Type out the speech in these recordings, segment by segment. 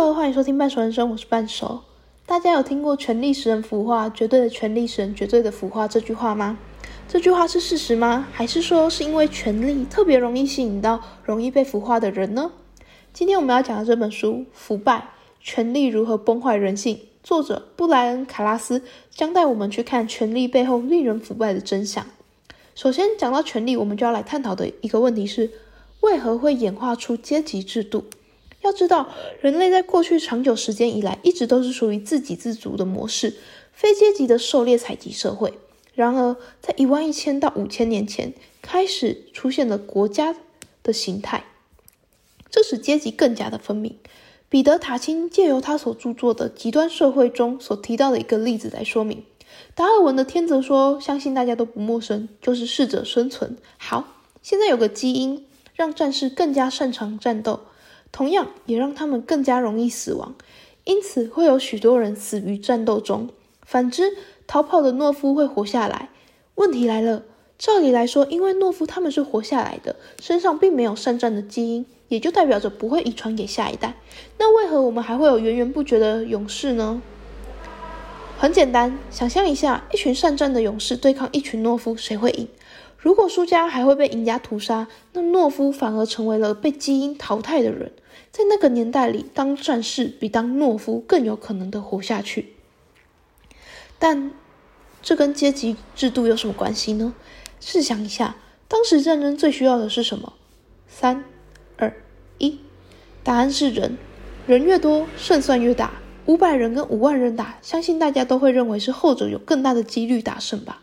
各位欢迎收听半熟人生，我是半熟。大家有听过“权力使人腐化，绝对的权力使人绝对的腐化”这句话吗？这句话是事实吗？还是说是因为权力特别容易吸引到容易被腐化的人呢？今天我们要讲的这本书《腐败：权力如何崩坏人性》，作者布莱恩·卡拉斯将带我们去看权力背后令人腐败的真相。首先讲到权力，我们就要来探讨的一个问题是：为何会演化出阶级制度？要知道，人类在过去长久时间以来，一直都是属于自给自足的模式，非阶级的狩猎采集社会。然而，在一万一千到五千年前，开始出现了国家的形态，这使阶级更加的分明。彼得·塔钦借由他所著作的《极端社会》中所提到的一个例子来说明。达尔文的天择说，相信大家都不陌生，就是适者生存。好，现在有个基因让战士更加擅长战斗。同样也让他们更加容易死亡，因此会有许多人死于战斗中。反之，逃跑的懦夫会活下来。问题来了，照理来说，因为懦夫他们是活下来的，身上并没有善战的基因，也就代表着不会遗传给下一代。那为何我们还会有源源不绝的勇士呢？很简单，想象一下，一群善战的勇士对抗一群懦夫，谁会赢？如果输家还会被赢家屠杀，那懦夫反而成为了被基因淘汰的人。在那个年代里，当战士比当懦夫更有可能的活下去。但这跟阶级制度有什么关系呢？试想一下，当时战争最需要的是什么？三、二、一，答案是人。人越多，胜算越大。五百人跟五万人打，相信大家都会认为是后者有更大的几率打胜吧。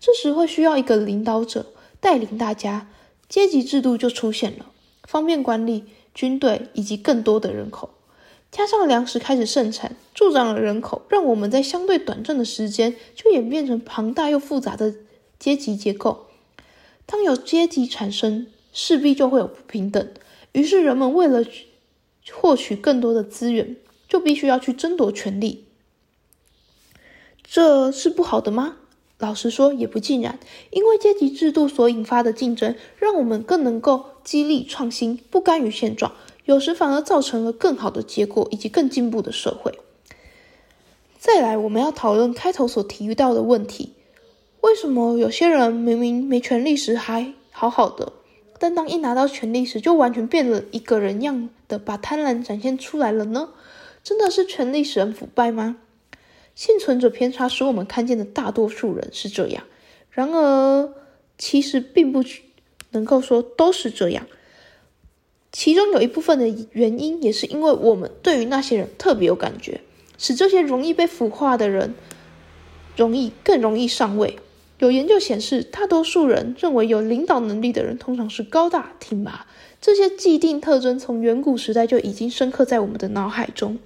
这时会需要一个领导者带领大家，阶级制度就出现了，方便管理军队以及更多的人口。加上粮食开始盛产，助长了人口，让我们在相对短暂的时间就演变成庞大又复杂的阶级结构。当有阶级产生，势必就会有不平等。于是人们为了获取更多的资源，就必须要去争夺权力。这是不好的吗？老实说，也不尽然，因为阶级制度所引发的竞争，让我们更能够激励创新，不甘于现状，有时反而造成了更好的结果以及更进步的社会。再来，我们要讨论开头所提到的问题：为什么有些人明明没权利时还好好的，但当一拿到权力时，就完全变了一个人样的把贪婪展现出来了呢？真的是权力使人腐败吗？幸存者偏差使我们看见的大多数人是这样，然而其实并不能够说都是这样。其中有一部分的原因，也是因为我们对于那些人特别有感觉，使这些容易被腐化的人容易更容易上位。有研究显示，大多数人认为有领导能力的人通常是高大挺拔，这些既定特征从远古时代就已经深刻在我们的脑海中。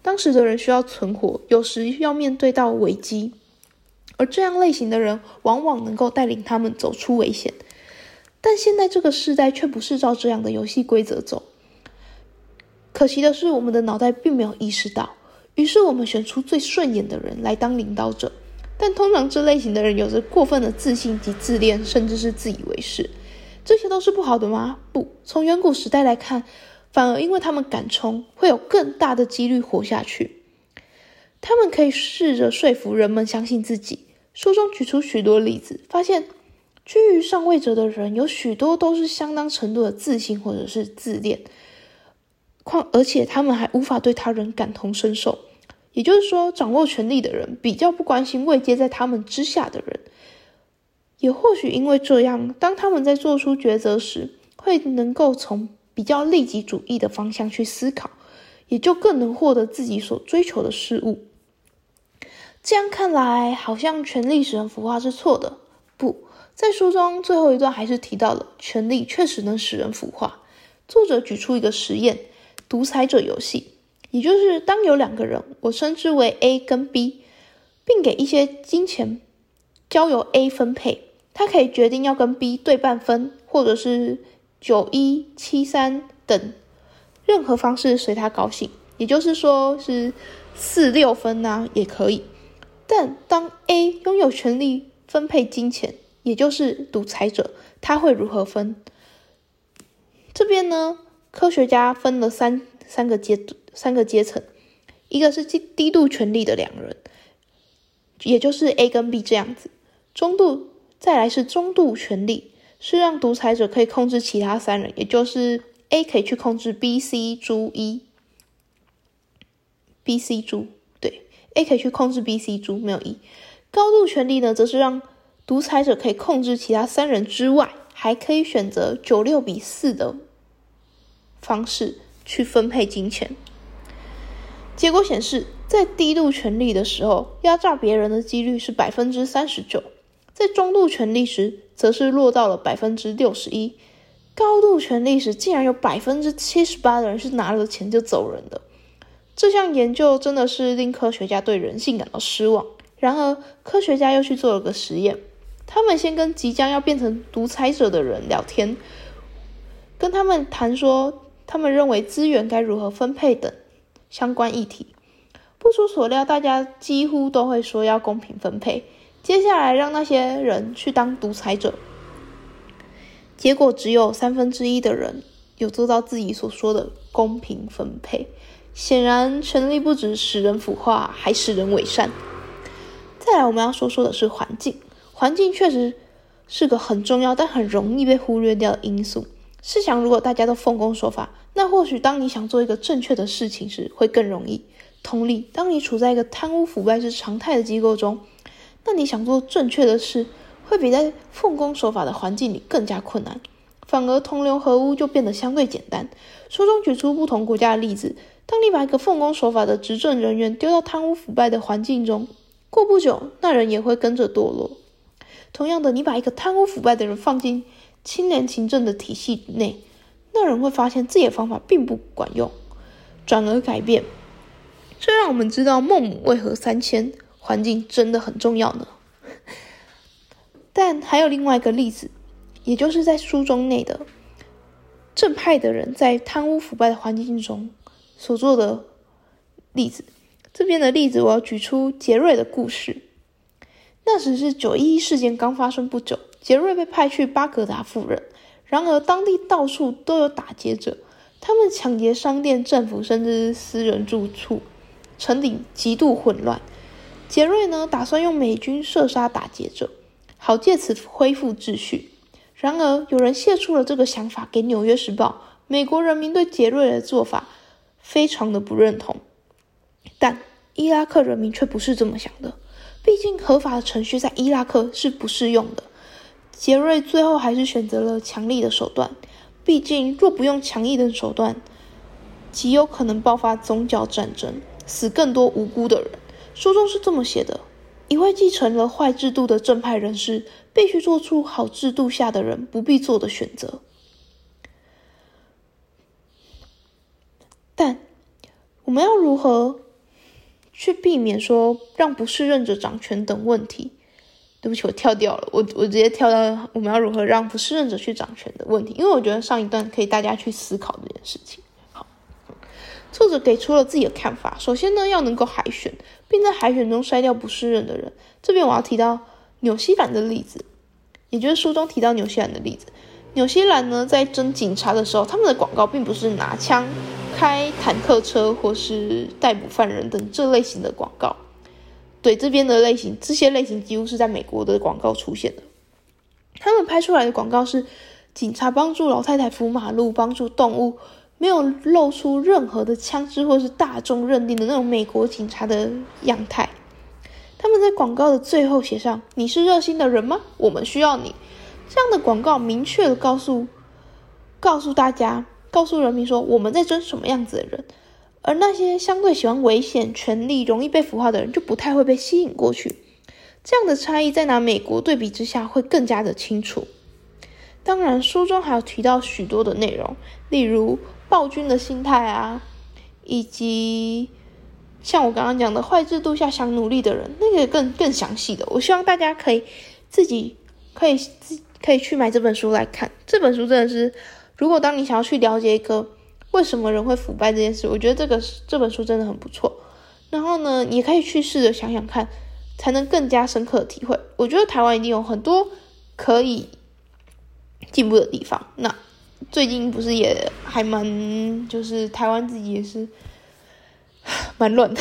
当时的人需要存活，有时要面对到危机，而这样类型的人往往能够带领他们走出危险。但现在这个时代却不是照这样的游戏规则走。可惜的是，我们的脑袋并没有意识到，于是我们选出最顺眼的人来当领导者。但通常这类型的人有着过分的自信及自恋，甚至是自以为是。这些都是不好的吗？不，从远古时代来看。反而因为他们敢冲，会有更大的几率活下去。他们可以试着说服人们相信自己。书中举出许多例子，发现居于上位者的人有许多都是相当程度的自信或者是自恋，况而且他们还无法对他人感同身受。也就是说，掌握权力的人比较不关心位阶在他们之下的人。也或许因为这样，当他们在做出抉择时，会能够从。比较利己主义的方向去思考，也就更能获得自己所追求的事物。这样看来，好像权力使人腐化是错的。不在书中最后一段还是提到了，权力确实能使人腐化。作者举出一个实验——独裁者游戏，也就是当有两个人，我称之为 A 跟 B，并给一些金钱，交由 A 分配，他可以决定要跟 B 对半分，或者是。九一七三等任何方式随他高兴，也就是说是四六分呐也可以。但当 A 拥有权力分配金钱，也就是独裁者，他会如何分？这边呢，科学家分了三三个阶三个阶层，一个是低低度权力的两人，也就是 A 跟 B 这样子，中度再来是中度权力，是让独裁者可以控制其他三人，也就是 A 可以去控制 B、C、猪一，B、C、猪对，A 可以去控制 B、C、猪没有一，高度权力呢，则是让独裁者可以控制其他三人之外，还可以选择九六比四的方式去分配金钱。结果显示，在低度权力的时候，压榨别人的几率是百分之三十九；在中度权力时，则是落到了百分之六十一；高度权力时，竟然有百分之七十八的人是拿了钱就走人的。这项研究真的是令科学家对人性感到失望。然而，科学家又去做了个实验，他们先跟即将要变成独裁者的人聊天，跟他们谈说，他们认为资源该如何分配等。相关议题，不出所料，大家几乎都会说要公平分配。接下来让那些人去当独裁者，结果只有三分之一的人有做到自己所说的公平分配。显然，权力不止使人腐化，还使人伪善。再来，我们要说说的是环境。环境确实是个很重要但很容易被忽略掉的因素。试想，如果大家都奉公守法，那或许当你想做一个正确的事情时，会更容易。同理，当你处在一个贪污腐败是常态的机构中，那你想做正确的事，会比在奉公守法的环境里更加困难。反而同流合污就变得相对简单。书中举出不同国家的例子，当你把一个奉公守法的执政人员丢到贪污腐败的环境中，过不久，那人也会跟着堕落。同样的，你把一个贪污腐败的人放进清廉勤政的体系内，那人会发现自己的方法并不管用，转而改变。这让我们知道孟母为何三迁，环境真的很重要呢。但还有另外一个例子，也就是在书中内的正派的人在贪污腐败的环境中所做的例子。这边的例子，我要举出杰瑞的故事。那时是九一一事件刚发生不久。杰瑞被派去巴格达赴任，然而当地到处都有打劫者，他们抢劫商店、政府甚至私人住处，城里极度混乱。杰瑞呢，打算用美军射杀打劫者，好借此恢复秩序。然而有人泄出了这个想法给《纽约时报》，美国人民对杰瑞的做法非常的不认同，但伊拉克人民却不是这么想的，毕竟合法的程序在伊拉克是不适用的。杰瑞最后还是选择了强力的手段，毕竟若不用强硬的手段，极有可能爆发宗教战争，死更多无辜的人。书中是这么写的：一位继承了坏制度的正派人士，必须做出好制度下的人不必做的选择。但我们要如何去避免说让不适任者掌权等问题？对不起，我跳掉了，我我直接跳到我们要如何让不适任者去掌权的问题，因为我觉得上一段可以大家去思考这件事情。作者给出了自己的看法。首先呢，要能够海选，并在海选中筛掉不适任的人。这边我要提到纽西兰的例子，也就是书中提到纽西兰的例子。纽西兰呢，在征警察的时候，他们的广告并不是拿枪、开坦克车或是逮捕犯人等这类型的广告。对这边的类型，这些类型几乎是在美国的广告出现的。他们拍出来的广告是警察帮助老太太扶马路，帮助动物，没有露出任何的枪支或是大众认定的那种美国警察的样态。他们在广告的最后写上：“你是热心的人吗？我们需要你。”这样的广告明确的告诉告诉大家，告诉人民说我们在争什么样子的人。而那些相对喜欢危险、权力容易被腐化的人，就不太会被吸引过去。这样的差异在拿美国对比之下，会更加的清楚。当然，书中还有提到许多的内容，例如暴君的心态啊，以及像我刚刚讲的坏制度下想努力的人，那个更更详细的。我希望大家可以自己可以自可以去买这本书来看。这本书真的是，如果当你想要去了解一个。为什么人会腐败这件事？我觉得这个这本书真的很不错。然后呢，你可以去试着想想看，才能更加深刻的体会。我觉得台湾一定有很多可以进步的地方。那最近不是也还蛮，就是台湾自己也是蛮乱的。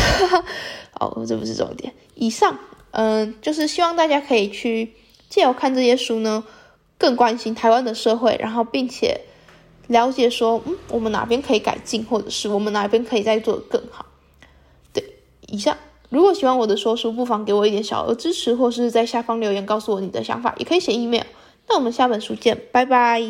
哦，这不是重点。以上，嗯，就是希望大家可以去借由看这些书呢，更关心台湾的社会，然后并且了解说，嗯，我们哪边可以改进，或者是我们哪边可以再做得更好。对，以上。如果喜欢我的说书，不妨给我一点小额支持，或是在下方留言告诉我你的想法，也可以写 email。那我们下本书见，拜拜。